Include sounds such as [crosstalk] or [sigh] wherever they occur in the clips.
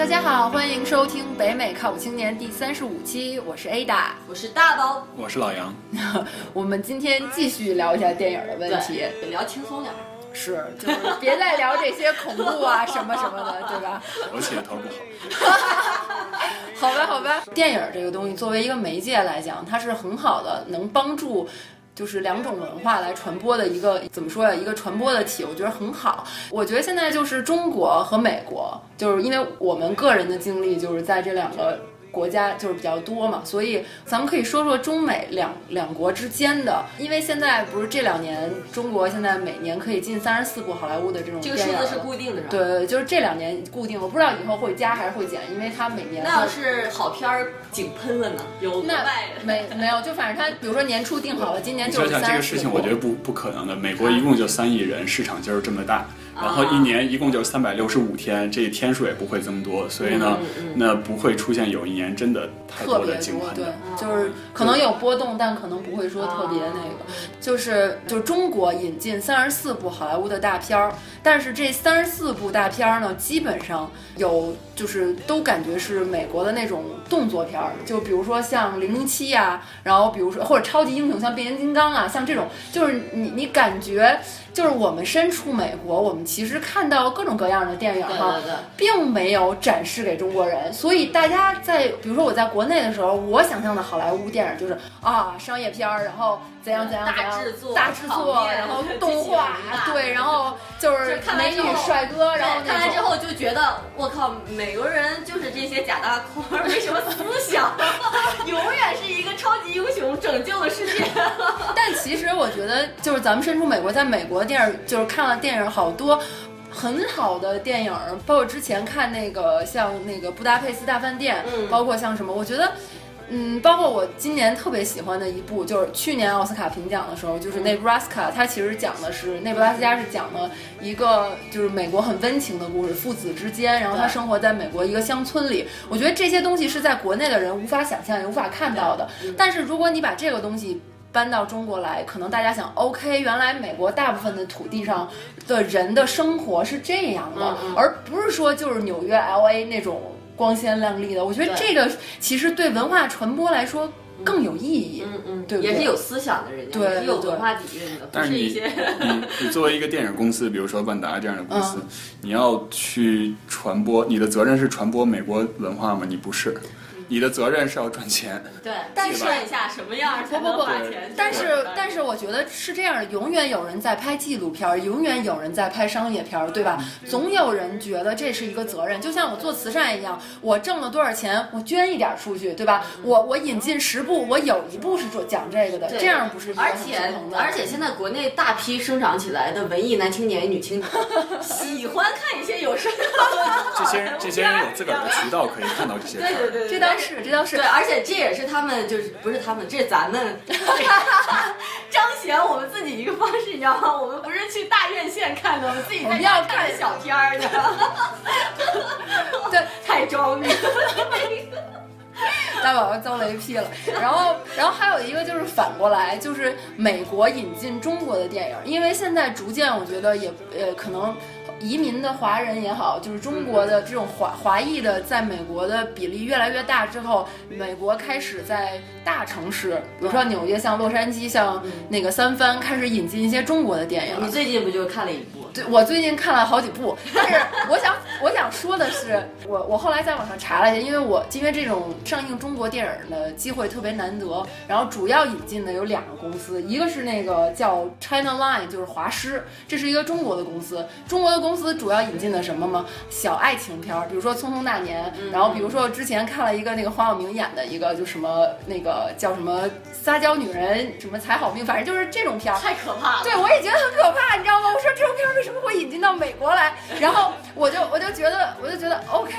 大家好，欢迎收听北美靠谱青年第三十五期，我是 Ada，我是大包，我是老杨。[laughs] 我们今天继续聊一下电影的问题，聊轻松点。是，就是别再聊这些恐怖啊 [laughs] 什么什么的，对吧？我起头不好。[laughs] 好吧，好吧。电影这个东西作为一个媒介来讲，它是很好的，能帮助。就是两种文化来传播的一个怎么说呀？一个传播的体，我觉得很好。我觉得现在就是中国和美国，就是因为我们个人的经历，就是在这两个。国家就是比较多嘛，所以咱们可以说说中美两两国之间的，因为现在不是这两年中国现在每年可以进三十四部好莱坞的这种这个数字是固定的，是吧？对对，就是这两年固定，我不知道以后会加还是会减，因为它每年那要是好片儿井喷了呢？有那没没有，就反正它比如说年初定好了，今年就是三十这个事情我觉得不不可能的，美国一共就三亿人，市场就是这么大。然后一年一共就三百六十五天，这天数也不会增多，所以呢，那不会出现有一年真的太多的惊喷。对，就是可能有波动，但可能不会说特别那个。就是就中国引进三十四部好莱坞的大片儿，但是这三十四部大片儿呢，基本上有就是都感觉是美国的那种动作片儿，就比如说像零零七呀，然后比如说或者超级英雄像变形金刚啊，像这种，就是你你感觉。就是我们身处美国，我们其实看到各种各样的电影哈，并没有展示给中国人。所以大家在，比如说我在国内的时候，我想象的好莱坞电影就是啊，商业片儿，然后怎样怎样怎样，大制作，大制作，然后动画，对，然后就是美女帅哥，然后看完之后就觉得我靠，美国人就是这些假大空，没什么思想，永远是一个超级英雄拯救了世界。[laughs] 但其实我觉得，就是咱们身处美国，在美国。电影就是看了电影好多很好的电影，包括之前看那个像那个《布达佩斯大饭店》，嗯，包括像什么，我觉得，嗯，包括我今年特别喜欢的一部，就是去年奥斯卡评奖的时候，就是《内布拉斯卡》，它其实讲的是内布拉斯加是讲的一个就是美国很温情的故事，父子之间，然后他生活在美国一个乡村里。我觉得这些东西是在国内的人无法想象也无法看到的。但是如果你把这个东西，搬到中国来，可能大家想，OK，原来美国大部分的土地上的人的生活是这样的，而不是说就是纽约、LA 那种光鲜亮丽的。我觉得这个其实对文化传播来说更有意义。嗯嗯，对，也是有思想的人，对，有文化底蕴的。但是你你 [laughs] 你作为一个电影公司，比如说万达这样的公司，你要去传播，你的责任是传播美国文化吗？你不是。你的责任是要赚钱，对，但是一下什么样才能花钱？但是，但是我觉得是这样的，永远有人在拍纪录片，永远有人在拍商业片，对吧？总有人觉得这是一个责任，就像我做慈善一样，我挣了多少钱，我捐一点出去，对吧？我我引进十部，我有一部是做讲这个的，这样不是而且而且现在国内大批生长起来的文艺男青年、女青年，喜欢看一些有声的。这些人，这些人有自个儿的渠道可以看到这些对对对，这当。是，这倒是对，而且这也是他们，就是不是他们，这是咱们 [laughs] 彰显我们自己一个方式，你知道吗？我们不是去大院线看的，我们自己在家看小片儿的。[laughs] 对，太装逼。[laughs] 大宝宝遭雷劈了。然后，然后还有一个就是反过来，就是美国引进中国的电影，因为现在逐渐，我觉得也呃可能。移民的华人也好，就是中国的这种华华裔的，在美国的比例越来越大之后，美国开始在大城市，比如说纽约、像洛杉矶、像那个三藩，开始引进一些中国的电影。你最近不就看了一部？对，我最近看了好几部，但是我想我想说的是，我我后来在网上查了一下，因为我因为这种上映中国电影的机会特别难得，然后主要引进的有两个公司，一个是那个叫 China Line，就是华师，这是一个中国的公司，中国的公司主要引进的什么吗？小爱情片儿，比如说《匆匆那年》，然后比如说之前看了一个那个黄晓明演的一个，就什么那个叫什么撒娇女人，什么才好命，反正就是这种片儿，太可怕了。对，我也觉得很可怕，你知道吗？我说这种片儿。为什么会引进到美国来？然后我就我就觉得我就觉得 OK，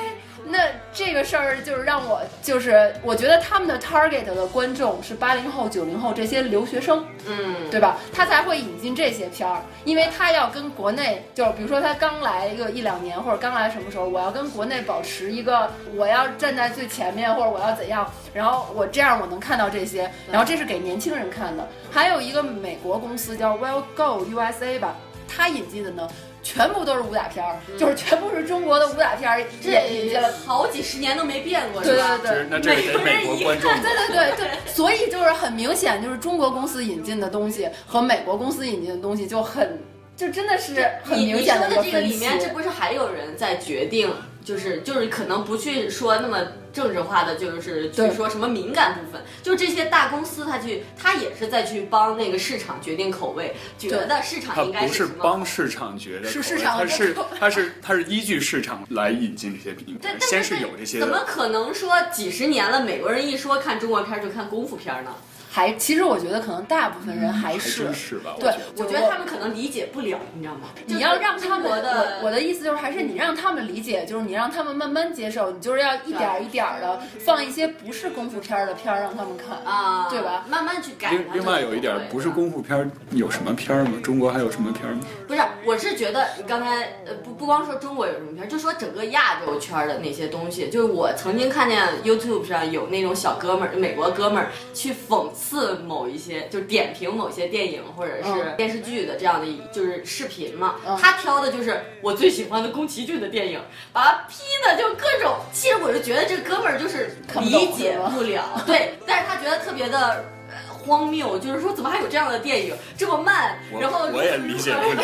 那这个事儿就是让我就是我觉得他们的 target 的观众是八零后、九零后这些留学生，嗯，对吧？他才会引进这些片儿，因为他要跟国内，就比如说他刚来一个一两年，或者刚来什么时候，我要跟国内保持一个，我要站在最前面，或者我要怎样，然后我这样我能看到这些，然后这是给年轻人看的。还有一个美国公司叫 Well Go USA 吧。他引进的呢，全部都是武打片儿，就是全部是中国的武打片儿，这好几十年都没变过，对对对，那这得美国观众，对对对对，[laughs] 所以就是很明显，就是中国公司引进的东西和美国公司引进的东西就很，就真的是很明显的一个分歧。里面这不是还有人在决定？就是就是可能不去说那么政治化的，就是去说什么敏感部分。就这些大公司，他去他也是在去帮那个市场决定口味，觉得市场应该是不是帮市场决定，是市场，他是他是他是依据市场来引进这些品牌，先是有这些。怎么可能说几十年了，美国人一说看中国片就看功夫片呢？还其实我觉得可能大部分人还是是吧？对，我觉得他们可能理解不了，你知道吗？你要让他们我我的意思就是还是你让他们理解，就是你让他们慢慢接受，你就是要一点一点的放一些不是功夫片的片儿让他们看啊，对吧？慢慢去改。另另外有一点不是功夫片有什么片吗？中国还有什么片吗？不是，我是觉得你刚才呃不不光说中国有什么片，就说整个亚洲圈的那些东西，就是我曾经看见 YouTube 上有那种小哥们儿，美国哥们儿去讽刺某一。些就点评某些电影或者是电视剧的这样的就是视频嘛，他挑的就是我最喜欢的宫崎骏的电影，把他批的就各种。其实我就觉得这哥们儿就是理解不了，对，但是他觉得特别的荒谬，就是说怎么还有这样的电影这么慢，然后我也理解不了。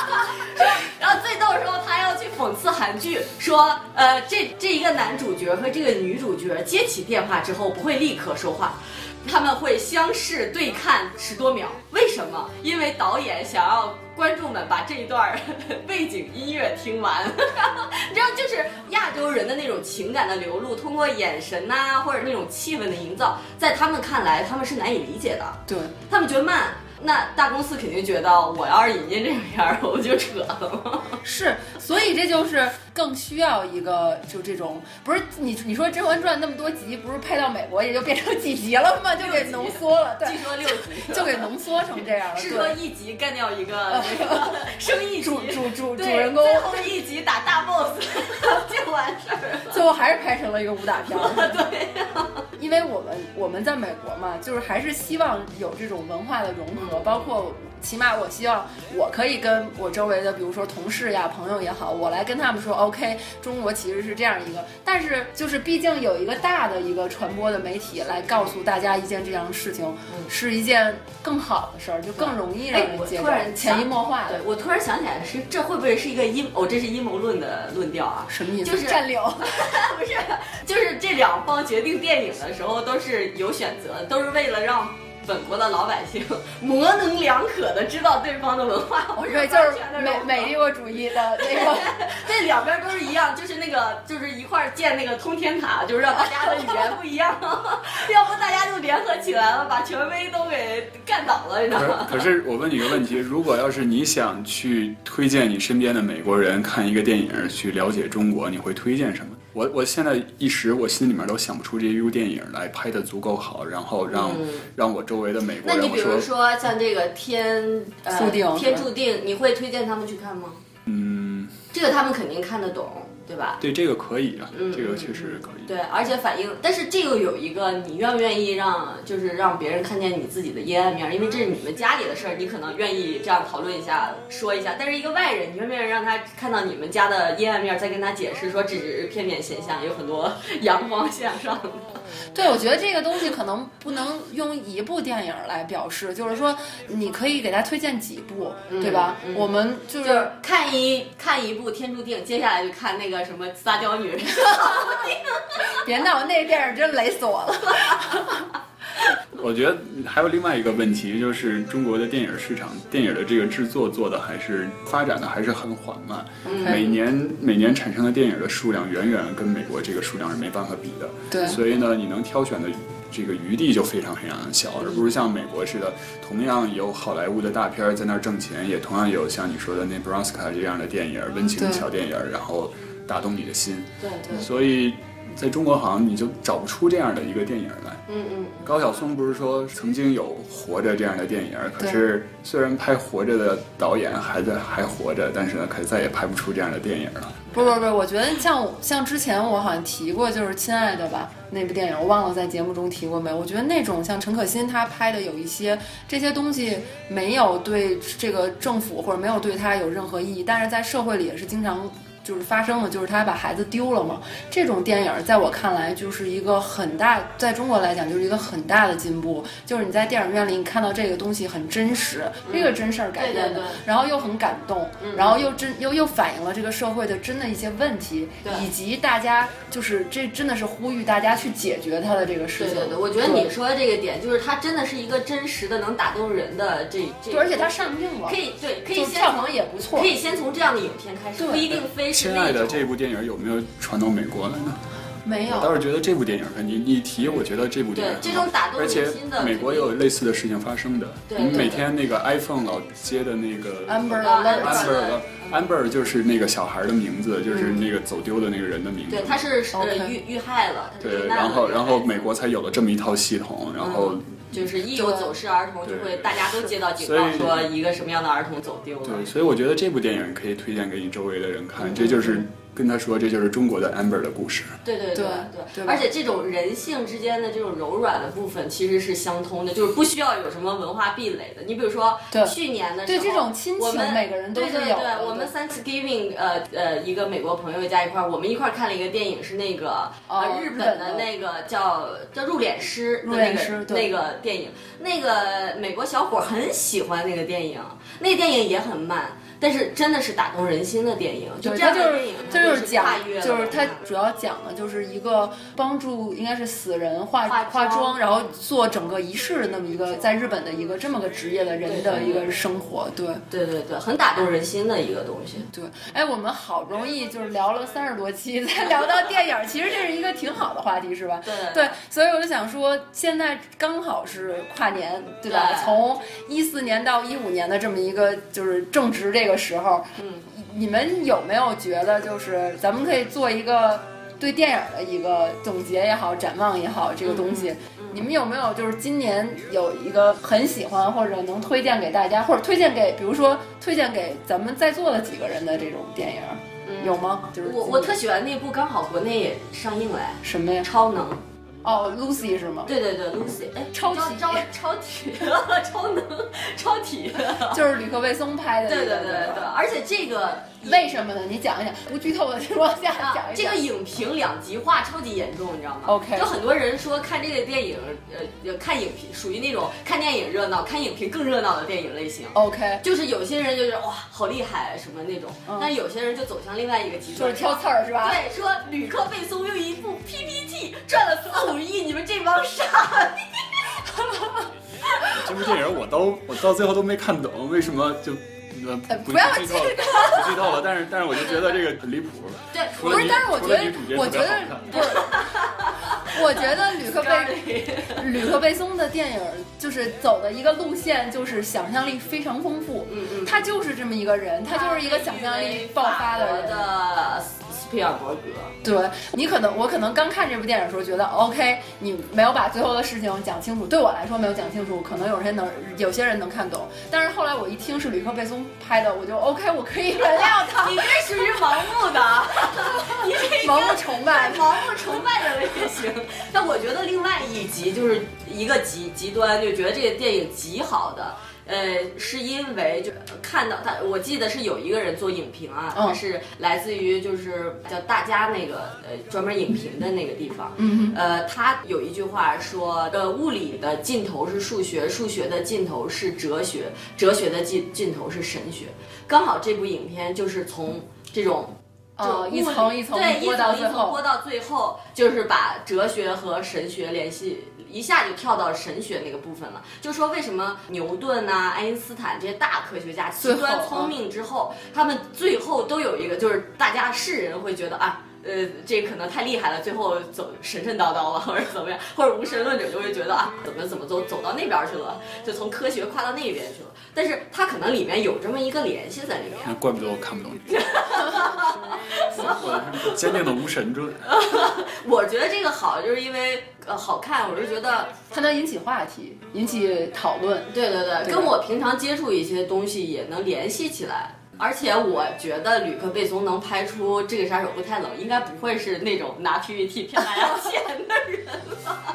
[laughs] 然后最逗的时候，他要去讽刺韩剧，说呃这这一个男主角和这个女主角接起电话之后不会立刻说话。他们会相视对看十多秒，为什么？因为导演想要观众们把这一段 [laughs] 背景音乐听完。[laughs] 你知道，就是亚洲人的那种情感的流露，通过眼神呐，或者那种气氛的营造，在他们看来，他们是难以理解的。对他们觉得慢。那大公司肯定觉得，我要是引进这个片儿，[laughs] 我不就扯了吗。是，所以这就是更需要一个，就这种不是你你说《甄嬛传》那么多集，不是拍到美国也就变成几集了吗？就给浓缩了。[laughs] 据说六集，就给浓缩成这样了。是说一集干掉一个 [laughs] 那个生意主主主 [laughs] 主人公，最后一集打大 boss 就完事儿了。最后还是拍成了一个武打片。对，因为我们我们在美国嘛，就是还是希望有这种文化的融合。包括，起码我希望我可以跟我周围的，比如说同事呀、朋友也好，我来跟他们说，OK，中国其实是这样一个。但是就是毕竟有一个大的一个传播的媒体来告诉大家一件这样的事情，是一件更好的事儿，就更容易让人接受，潜移默化的。我突然想起来是，这会不会是一个阴？哦，这是阴谋论的论调啊？什么意思？就是占领？[laughs] 不是，就是这两方决定电影的时候都是有选择，都是为了让。本国的老百姓模棱两可的知道对方的文化，我说，就是美美帝国主义的那个，[laughs] 这两边都是一样，就是那个就是一块建那个通天塔，就是让大家的语言不一样，[laughs] 要不大家就联合起来了，把权威都给干倒了，你知道吗？[laughs] 可是我问你个问题，如果要是你想去推荐你身边的美国人看一个电影去了解中国，你会推荐什么？我我现在一时我心里面都想不出这一部电影来拍的足够好，然后让让我周围的美国人。那你比如说像这个天注定天注定，你会推荐他们去看吗？嗯，这个他们肯定看得懂。对吧？对这个可以啊，这个确实可以。对，而且反映，但是这个有一个，你愿不愿意让，就是让别人看见你自己的阴暗面？因为这是你们家里的事儿，你可能愿意这样讨论一下，说一下。但是一个外人，你愿不愿意让他看到你们家的阴暗面，再跟他解释说这只是片面现象，有很多 [laughs] 阳光向上的。[laughs] 对，我觉得这个东西可能不能用一部电影来表示，就是说你可以给他推荐几部，对吧？我们就是看一看一部《天注定》，接下来就看那个。个什么撒娇女人？[laughs] 别闹，那电影真雷死我了。[laughs] 我觉得还有另外一个问题，就是中国的电影市场，电影的这个制作做的还是发展的还是很缓慢。每年每年产生的电影的数量远远跟美国这个数量是没办法比的。对，所以呢，你能挑选的这个余地就非常非常的小，而不是像美国似的，同样有好莱坞的大片在那儿挣钱，也同样有像你说的那《Bronska》这样的电影，温情小电影，然后。打动你的心，对对，所以在中国好像你就找不出这样的一个电影来。嗯嗯。高晓松不是说曾经有《活着》这样的电影，可是虽然拍《活着》的导演还在还活着，但是呢，可再也拍不出这样的电影了。不不不，我觉得像像之前我好像提过，就是《亲爱的》吧，那部电影我忘了在节目中提过没。我觉得那种像陈可辛他拍的有一些这些东西没有对这个政府或者没有对他有任何意义，但是在社会里也是经常。就是发生了，就是他把孩子丢了嘛。这种电影在我看来就是一个很大，在中国来讲就是一个很大的进步。就是你在电影院里，你看到这个东西很真实，这个真事儿改编的，然后又很感动，然后又真又又反映了这个社会的真的一些问题，以及大家就是这真的是呼吁大家去解决他的这个事情。对对对，我觉得你说的这个点就是它真的是一个真实的能打动人的这这。对，而且它上映了，可以对可以票房也不错，可以先从这样的影片开始，不一定非。亲爱的，这部电影有没有传到美国来呢？没有。我倒是觉得这部电影，你你提，我觉得这部电影，这种打动人心的，而且美国也有类似的事情发生的。对。你们每天那个 iPhone 老接的那个 Amber，Amber，Amber 就是那个小孩的名字，就是那个走丢的那个人的名字。对，他是呃遇遇害了。对，然后然后美国才有了这么一套系统，然后就是一有走失儿童，就会大家都接到警报，说一个什么样的儿童走丢了。对，所以我觉得这部电影可以推荐给你周围的人看，这就是。跟他说，这就是中国的 Amber 的故事。对对对对，而且这种人性之间的这种柔软的部分其实是相通的，就是不需要有什么文化壁垒的。你比如说，去年的对这种亲情，每个人都是有。对对对，我们 Thanksgiving，呃呃，一个美国朋友加一块儿，我们一块儿看了一个电影，是那个呃日本的那个叫叫入殓师的那个那个电影，那个美国小伙很喜欢那个电影，那个电影也很慢。但是真的是打动人心的电影，就这样的电影，它就是讲，就是它主要讲的就是一个帮助应该是死人化化妆，然后做整个仪式的那么一个在日本的一个这么个职业的人的一个生活，对对对对，很打动人心的一个东西。对，哎，我们好不容易就是聊了三十多期 [laughs] 才聊到电影，其实这是一个挺好的话题，是吧？对对，所以我就想说，现在刚好是跨年，对吧？从一四年到一五年的这么一个就是正值这个。时候，嗯，你们有没有觉得，就是咱们可以做一个对电影的一个总结也好，展望也好，这个东西，你们有没有就是今年有一个很喜欢或者能推荐给大家，或者推荐给，比如说推荐给咱们在座的几个人的这种电影，有吗？就是我我特喜欢那部，刚好国内也上映了，什么呀？超能。哦，Lucy 是吗？对对对，Lucy，哎，超体，超 [laughs] 超体，超能，超体，就是吕克贝松拍的。对对对对，而且这个为什么呢？你讲一讲，不剧透的情况下讲一讲。这个影评两极化超级严重，你知道吗？OK，就很多人说看这个电影，呃，看影评属于那种看电影热闹，看影评更热闹的电影类型。OK，就是有些人就是哇，好厉害什么那种，但有些人就走向另外一个极端，就是挑刺儿是吧？对，说吕克贝松用一部 PPT 赚了四五亿，你们这帮傻逼！这部电影我都我到最后都没看懂，为什么就呃不要剧透不剧透了？但是但是我就觉得这个很离谱。对，不是，但是我觉得我觉得不是，我觉得吕克贝吕克贝松的电影就是走的一个路线，就是想象力非常丰富。嗯嗯，他就是这么一个人，他就是一个想象力爆发的人。皮尔伯格，对你可能我可能刚看这部电影的时候觉得 OK，你没有把最后的事情讲清楚，对我来说没有讲清楚，可能有人能有些人能看懂，但是后来我一听是吕克贝松拍的，我就 OK，我可以原谅他。你这属于盲目的，[laughs] 你这盲目崇拜，盲目崇拜的类型。但我觉得另外一集就是一个极极端，就觉得这个电影极好的。呃，是因为就看到他，我记得是有一个人做影评啊，他是来自于就是叫大家那个呃专门影评的那个地方，嗯，呃，他有一句话说，呃，物理的尽头是数学，数学的尽头是哲学，哲学的尽尽头是神学，刚好这部影片就是从这种。呃，一层一层对，一层一层播到最后，就是把哲学和神学联系，一下就跳到神学那个部分了。就说为什么牛顿呐、爱因斯坦这些大科学家极端聪明之后，他们最后都有一个，就是大家世人会觉得啊。呃，这可能太厉害了，最后走神神叨叨了，或者怎么样，或者无神论者就会觉得啊，怎么怎么走走到那边去了，就从科学跨到那边去了。但是它可能里面有这么一个联系在里面。那怪不得我看不懂你。我 [laughs] [laughs] 坚定的无神论。[laughs] 我觉得这个好，就是因为呃好看，我是觉得它能引起话题，引起讨论。对对对，跟我平常接触一些东西也能联系起来。而且我觉得吕克贝松能拍出这个杀手不太冷，应该不会是那种拿 PPT 骗大家钱的人了。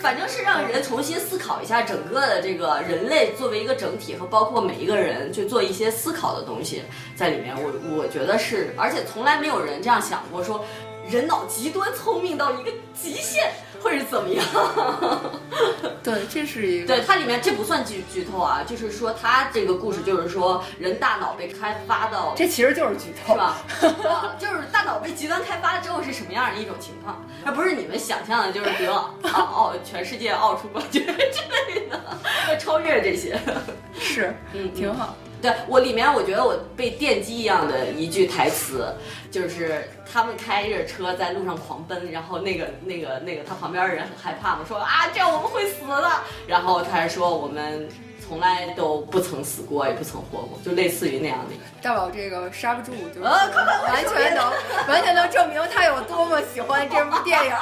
反正是让人重新思考一下整个的这个人类作为一个整体和包括每一个人去做一些思考的东西在里面。我我觉得是，而且从来没有人这样想过，说人脑极端聪明到一个极限。[laughs] 会是怎么样？[laughs] 对，这是一个。对它里面这不算剧剧透啊，就是说它这个故事就是说人大脑被开发到，这其实就是剧透，是吧？[laughs] 就是大脑被极端开发之后是什么样的一种情况？而不是你们想象的，就是得奥全世界奥出冠军之类的，要超越这些。是，嗯，挺好。对我里面，我觉得我被电击一样的一句台词，就是他们开着车在路上狂奔，然后那个那个那个他旁边的人很害怕嘛，说啊这样我们会死的，然后他还说我们。从来都不曾死过，也不曾活过，就类似于那样的。大宝这个刹不住，就完全能完全能证明他有多么喜欢这部电影，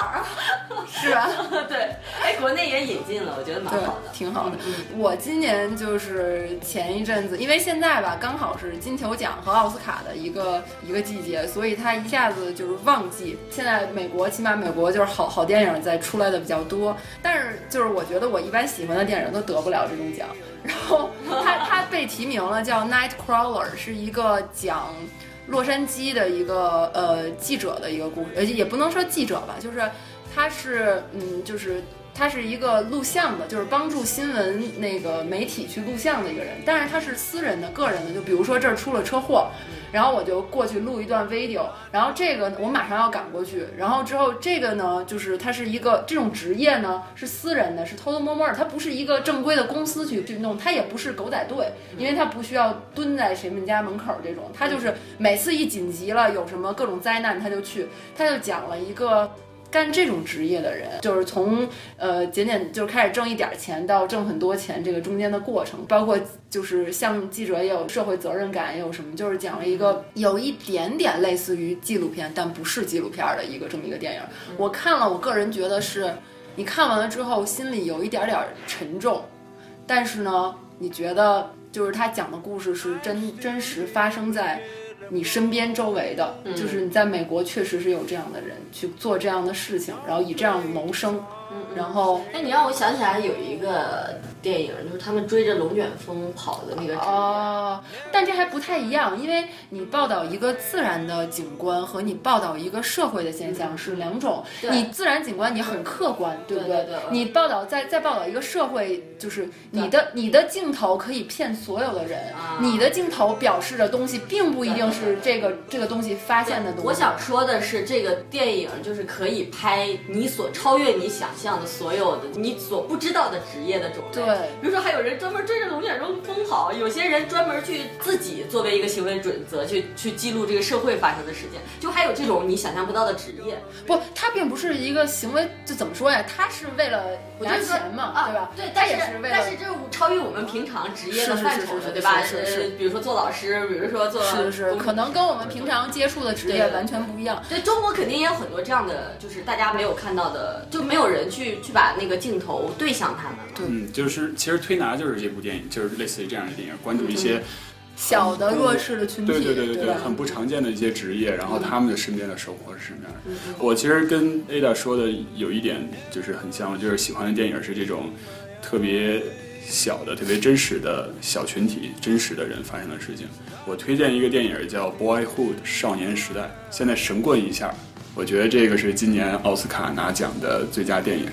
是吧？[laughs] 对，哎，国内也引进了，我觉得蛮好的，挺好的。我今年就是前一阵子，因为现在吧，刚好是金球奖和奥斯卡的一个一个季节，所以他一下子就是旺季。现在美国起码美国就是好好电影在出来的比较多，但是就是我觉得我一般喜欢的电影都得不了这种奖。然后他他被提名了，叫《Nightcrawler》，是一个讲洛杉矶的一个呃记者的一个故事，呃也不能说记者吧，就是他是嗯就是他是一个录像的，就是帮助新闻那个媒体去录像的一个人，但是他是私人的、个人的，就比如说这儿出了车祸。然后我就过去录一段 video，然后这个我马上要赶过去，然后之后这个呢，就是他是一个这种职业呢是私人的，是偷偷摸摸的，他不是一个正规的公司去去弄，他也不是狗仔队，因为他不需要蹲在谁们家门口这种，他就是每次一紧急了有什么各种灾难他就去，他就讲了一个。干这种职业的人，就是从呃简简就是开始挣一点钱到挣很多钱，这个中间的过程，包括就是像记者也有社会责任感，也有什么，就是讲了一个有一点点类似于纪录片，但不是纪录片的一个这么一个电影。我看了，我个人觉得是，你看完了之后心里有一点点沉重，但是呢，你觉得就是他讲的故事是真真实发生在。你身边周围的，就是你在美国确实是有这样的人去做这样的事情，然后以这样谋生。然后，哎，你让我想起来有一个电影，就是他们追着龙卷风跑的那个。哦，但这还不太一样，因为你报道一个自然的景观和你报道一个社会的现象是两种。你自然景观你很客观，对不对？你报道再再报道一个社会，就是你的你的镜头可以骗所有的人，你的镜头表示的东西并不一定是这个这个东西发现的东西。我想说的是，这个电影就是可以拍你所超越你想象的。所有的你所不知道的职业的种类，对，比如说还有人专门追着龙卷风跑，有些人专门去自己作为一个行为准则去去记录这个社会发生的事件，就还有这种你想象不到的职业。不，他并不是一个行为，就怎么说呀？他是为了拿钱嘛，对吧？对，但也是为了，但是这是超越我们平常职业的范畴的，对吧？是是，比如说做老师，比如说做，是是，可能跟我们平常接触的职业完全不一样。对，中国肯定也有很多这样的，就是大家没有看到的，就没有人去。去把那个镜头对向他们了。嗯，就是其实推拿就是这部电影，就是类似于这样的电影，关注一些小的弱势的群体，对对对对对，很不常见的一些职业，然后他们的身边的生活是什么样的。我其实跟 Ada 说的有一点就是很像，就是喜欢的电影是这种特别小的、特别真实的小群体、真实的人发生的事情。我推荐一个电影叫《Boyhood》少年时代，现在神棍一下。我觉得这个是今年奥斯卡拿奖的最佳电影。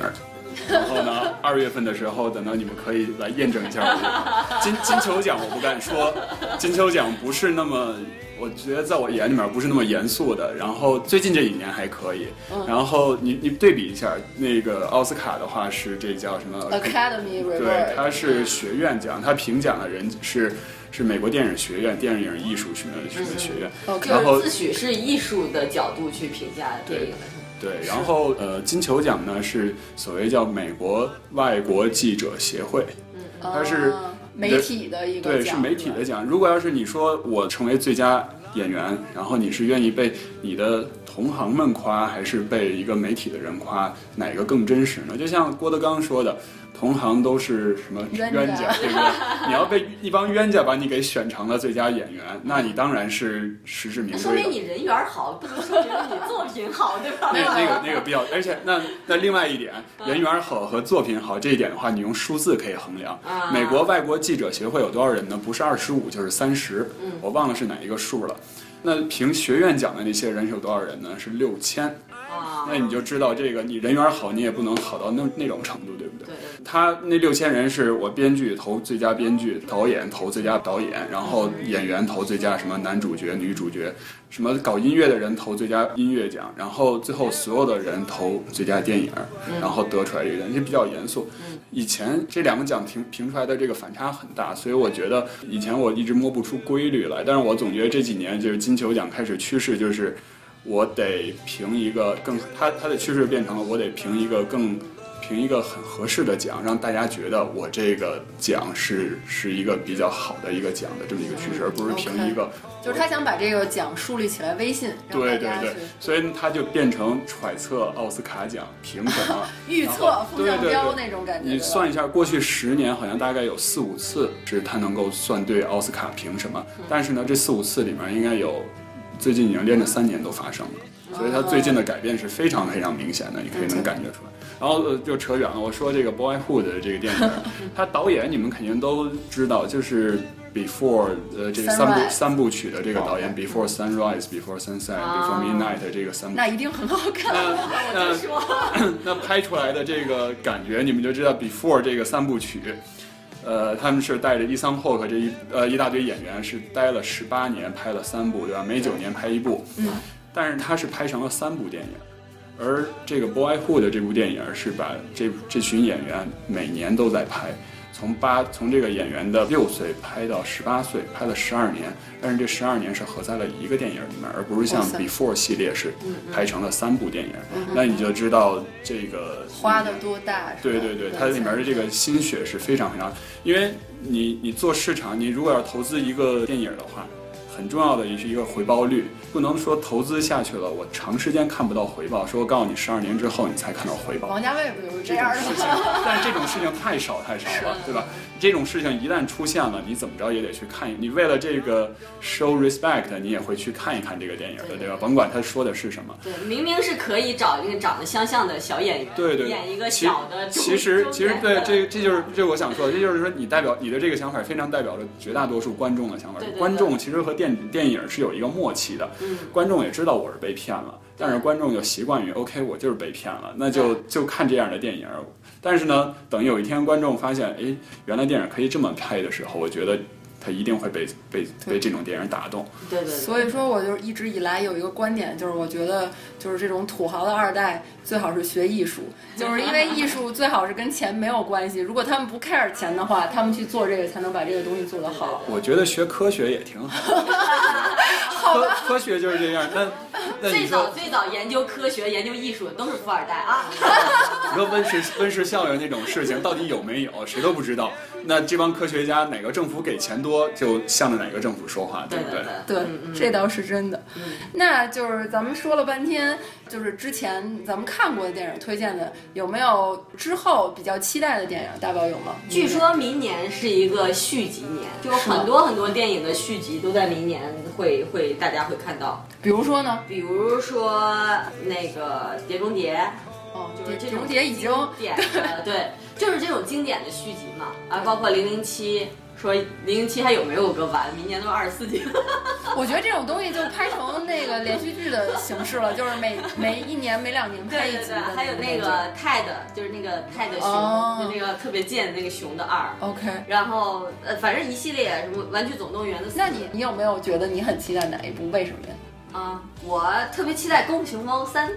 然后呢，二月份的时候，等到你们可以来验证一下。[laughs] 金金球奖我不敢说，金球奖不是那么我觉得在我眼里面不是那么严肃的。然后最近这几年还可以。然后你你对比一下，那个奥斯卡的话是这叫什么 Academy Award？对，它是学院奖，它评奖的人是是美国电影学院电影艺术什么什么学院。然后自诩是艺术的角度去评价电影的。对，然后呃，金球奖呢是所谓叫美国外国记者协会，它是媒体的一个对，是媒体的奖。如果要是你说我成为最佳演员，然后你是愿意被你的同行们夸，还是被一个媒体的人夸，哪个更真实呢？就像郭德纲说的。同行都是什么冤家，对不对？[laughs] 你要被一帮冤家把你给选成了最佳演员，那你当然是实至名归。说明你人缘好，不能说明你作品好，对吧？那那个那个比较，而且那那另外一点，人缘好和作品好这一点的话，你用数字可以衡量。美国外国记者协会有多少人呢？不是二十五就是三十，我忘了是哪一个数了。那凭学院奖的那些人是有多少人呢？是六千。那你就知道这个，你人缘好，你也不能好到那那种程度，对不对？对。他那六千人是我编剧投最佳编剧，导演投最佳导演，然后演员投最佳什么男主角、女主角，什么搞音乐的人投最佳音乐奖，然后最后所有的人投最佳电影，然后得出来这个，就比较严肃。以前这两个奖评评出来的这个反差很大，所以我觉得以前我一直摸不出规律来，但是我总觉得这几年就是金球奖开始趋势就是。我得评一个更，它它的趋势变成了我得评一个更，评一个很合适的奖，让大家觉得我这个奖是是一个比较好的一个奖的这么一个趋势，而不是评一个。就是他想把这个奖树立起来威信，对对对，所以他就变成揣测奥斯卡奖凭什么，[laughs] 预测风向标那种感觉。你算一下，过去十年好像大概有四五次是他能够算对奥斯卡凭什么，但是呢，这四五次里面应该有。最近已经连着三年都发生了，所以他最近的改变是非常非常明显的，你可以能感觉出来。然后就扯远了，我说这个《Boyhood》的这个电影，[laughs] 他导演你们肯定都知道，就是《Before》呃这三部三部曲的这个导演，《Before Sunrise》、《Before Sunset》、《Before Midnight》这个三部。那一定很好看。那那 [coughs] 那拍出来的这个感觉，你们就知道《Before》这个三部曲。呃，他们是带着伊桑霍克这一呃一大堆演员，是待了十八年，拍了三部，对吧？每九年拍一部。嗯。但是他是拍成了三部电影，而这个《Boyhood》这部电影是把这这群演员每年都在拍。从八从这个演员的六岁拍到十八岁，拍了十二年，但是这十二年是合在了一个电影里面，而不是像 Before 系列是拍成了三部电影。那你就知道这个花的多大。对对对，它里面的这个心血是非常非常，因为你你做市场，你如果要投资一个电影的话。很重要的也是一个回报率，不能说投资下去了，我长时间看不到回报。说我告诉你，十二年之后你才看到回报。王家卫不就是这样的事情？但这种事情太少太少了，对吧？这种事情一旦出现了，你怎么着也得去看。你为了这个 show respect，你也会去看一看这个电影的，对吧？甭管他说的是什么。对，明明是可以找一个长得相像的小演员，对对，演一个小的。其实其实对，这这就是这我想说的，这就是说你代表你的这个想法非常代表着绝大多数观众的想法。观众其实和电电影是有。有一个默契的，观众也知道我是被骗了，但是观众就习惯于 OK，我就是被骗了，那就就看这样的电影。但是呢，等有一天观众发现，哎，原来电影可以这么拍的时候，我觉得。他一定会被被被这种电影打动，对对。所以说，我就一直以来有一个观点，就是我觉得，就是这种土豪的二代最好是学艺术，就是因为艺术最好是跟钱没有关系。如果他们不 care 钱的话，他们去做这个才能把这个东西做得好。我觉得学科学也挺好。[laughs] [laughs] 科科学就是这样。那那最早最早研究科学、研究艺术的都是富二代啊。[laughs] 你说温室温室效应那种事情到底有没有？谁都不知道。那这帮科学家哪个政府给钱多，就向着哪个政府说话，对不对？对，这倒是真的。那就是咱们说了半天，就是之前咱们看过的电影推荐的，有没有之后比较期待的电影？大宝有吗？据说明年是一个续集年，就很多很多电影的续集都在明年会会大家会看到。比如说呢？比如说那个《碟中谍》。哦，就是这种碟已经点的，对，就是这种经典的续集嘛，啊，包括零零七，说零零七还有没有个完？明年都二十四集。[laughs] 我觉得这种东西就拍成那个连续剧的形式了，就是每每一年每两年拍一集的。还有那个泰的，就是那个泰的熊，就那个特别贱的那个熊的二。OK。然后呃，反正一系列什么玩具总动员的。那你你有没有觉得你很期待哪一部？为什么呀？啊，我特别期待《功夫熊猫三》。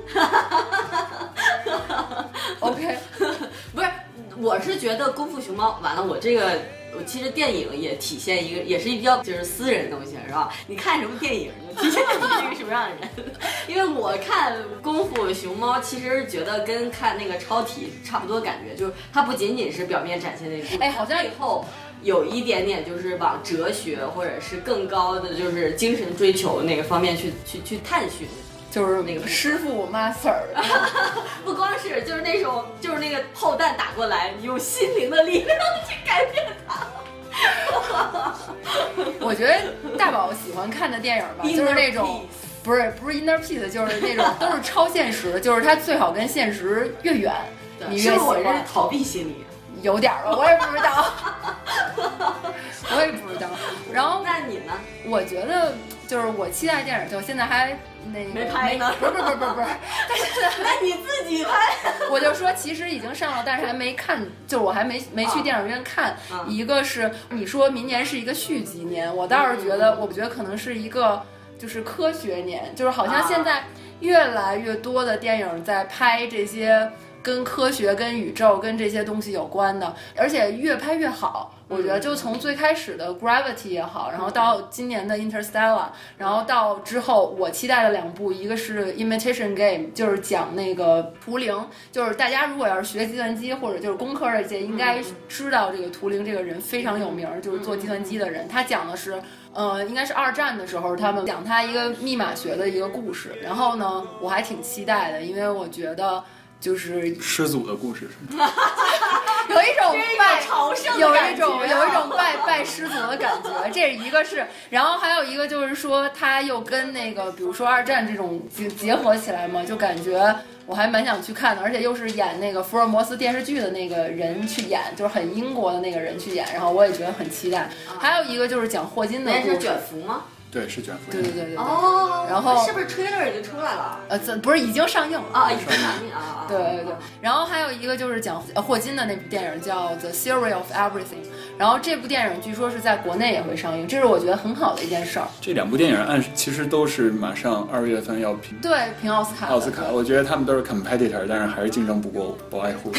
OK，[laughs] 不是，我是觉得《功夫熊猫》完了，我这个我其实电影也体现一个，也是比较就是私人的东西，是吧？你看什么电影，就体现你是一个什么样的人。[laughs] 因为我看《功夫熊猫》，其实觉得跟看那个超体差不多感觉，就是它不仅仅是表面展现那个，哎，好像以后。有一点点就是往哲学或者是更高的就是精神追求那个方面去去去探寻，就是那个师傅 master，[laughs] 不光是就是那种就是那个炮弹打过来，你用心灵的力量去改变它。[laughs] 我觉得大宝喜欢看的电影吧，就是那种不是不是 inner peace，就是那种 [laughs] 都是超现实，就是它最好跟现实越远，你越喜欢。我是逃避心理。有点吧，我也不知道，我也不知道。然后那你呢？我觉得就是我期待电影，就现在还那个没拍呢。不是不是不是不是，那 [laughs] 你自己拍。我就说其实已经上了，但是还没看，就我还没没去电影院看。一个是你说明年是一个续集年，我倒是觉得，我觉得可能是一个就是科学年，就是好像现在越来越多的电影在拍这些。跟科学、跟宇宙、跟这些东西有关的，而且越拍越好。我觉得就从最开始的 Gravity 也好，然后到今年的 Interstellar，然后到之后我期待的两部，一个是 Imitation Game，就是讲那个图灵，就是大家如果要是学计算机或者就是工科这些，应该知道这个图灵这个人非常有名，就是做计算机的人。他讲的是，呃，应该是二战的时候，他们讲他一个密码学的一个故事。然后呢，我还挺期待的，因为我觉得。就是师祖的故事是吗？[laughs] 有一种拜朝圣，有一种有一种拜拜师祖的感觉。这一个是，然后还有一个就是说，他又跟那个，比如说二战这种结结合起来嘛，就感觉我还蛮想去看的。而且又是演那个福尔摩斯电视剧的那个人去演，就是很英国的那个人去演，然后我也觉得很期待。还有一个就是讲霍金的故事。卷福吗？对，是卷福。对对对对。哦。然后是不是 trailer 已经出来了？呃，这不是已经上映了啊？已经上映啊。对对对。然后还有一个就是讲霍金的那部电影叫《The Theory of Everything》，然后这部电影据说是在国内也会上映，这是我觉得很好的一件事儿。这两部电影按其实都是马上二月份要评。对，评奥斯卡。奥斯卡，我觉得他们都是 competitor，但是还是竞争不过《不爱护》。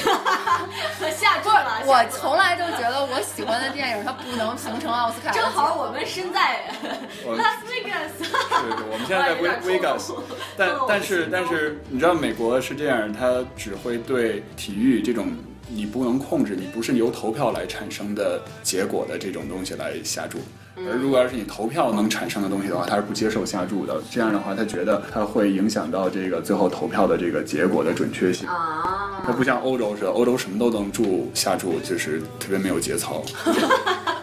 下注了。我从来就觉得我喜欢的电影它不能评成奥斯卡。正好我们身在。[laughs] Las Vegas，对对，我们现在在 [laughs] Vegas，但 [laughs] 但是但是你知道美国是这样，它只会对体育这种你不能控制、你不是由投票来产生的结果的这种东西来下注，而如果要是你投票能产生的东西的话，他是不接受下注的。这样的话，他觉得他会影响到这个最后投票的这个结果的准确性。啊，他不像欧洲似的，欧洲什么都能注下注，就是特别没有节操。[laughs]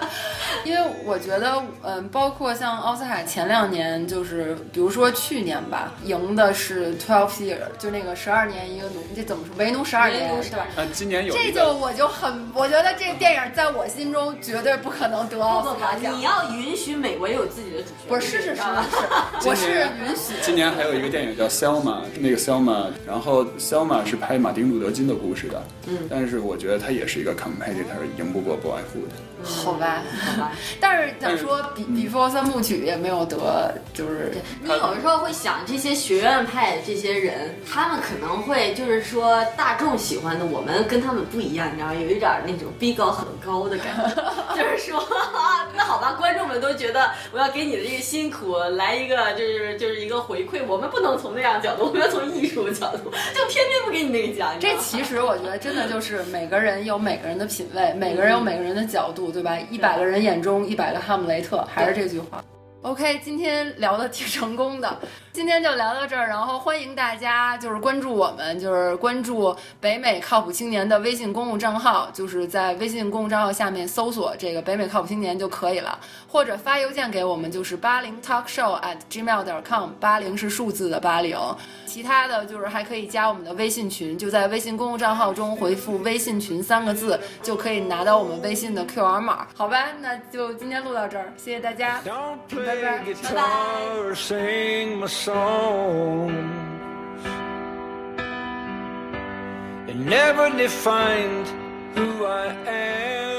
因为我觉得，嗯，包括像奥斯卡前两年，就是比如说去年吧，赢的是 Twelve Year，就那个十二年一个奴，这怎么说？为奴十二年，对吧？啊，今年有这就我就很，我觉得这个电影在我心中绝对不可能得奥斯卡奖。你要允许美国有自己的主角，不是是是是是，[laughs] 我是允许。今年还有一个电影叫 Selma，那个 Selma，然后 Selma 是拍马丁路德金的故事的，嗯，但是我觉得他也是一个 competitor，赢不过 Boyhood。好吧，好吧，但是想说比比佛三部曲也没有得，就是你有的时候会想这些学院派这些人，他们可能会就是说大众喜欢的，我们跟他们不一样，你知道，有一点那种逼格很高的感觉，[laughs] 就是说，[laughs] 那好吧，观众们都觉得我要给你的这个辛苦来一个就是就是一个回馈，我们不能从那样角度，我们要从艺术的角度，就偏偏不给你那个奖。这其实我觉得真的就是每个人有每个人的品味，每个人有每个人的角度。对吧？一百个人眼中一百个哈姆雷特，还是这句话。OK，今天聊的挺成功的，[laughs] 今天就聊到这儿。然后欢迎大家就是关注我们，就是关注北美靠谱青年的微信公共账号，就是在微信公共账号下面搜索这个北美靠谱青年就可以了，或者发邮件给我们，就是八零 talkshow at gmail 点 com，八零是数字的八零。其他的就是还可以加我们的微信群，就在微信公共账号中回复“微信群”三个字，就可以拿到我们微信的 QR 码。好吧，那就今天录到这儿，谢谢大家，拜拜。sing my songs. It never defined who I am.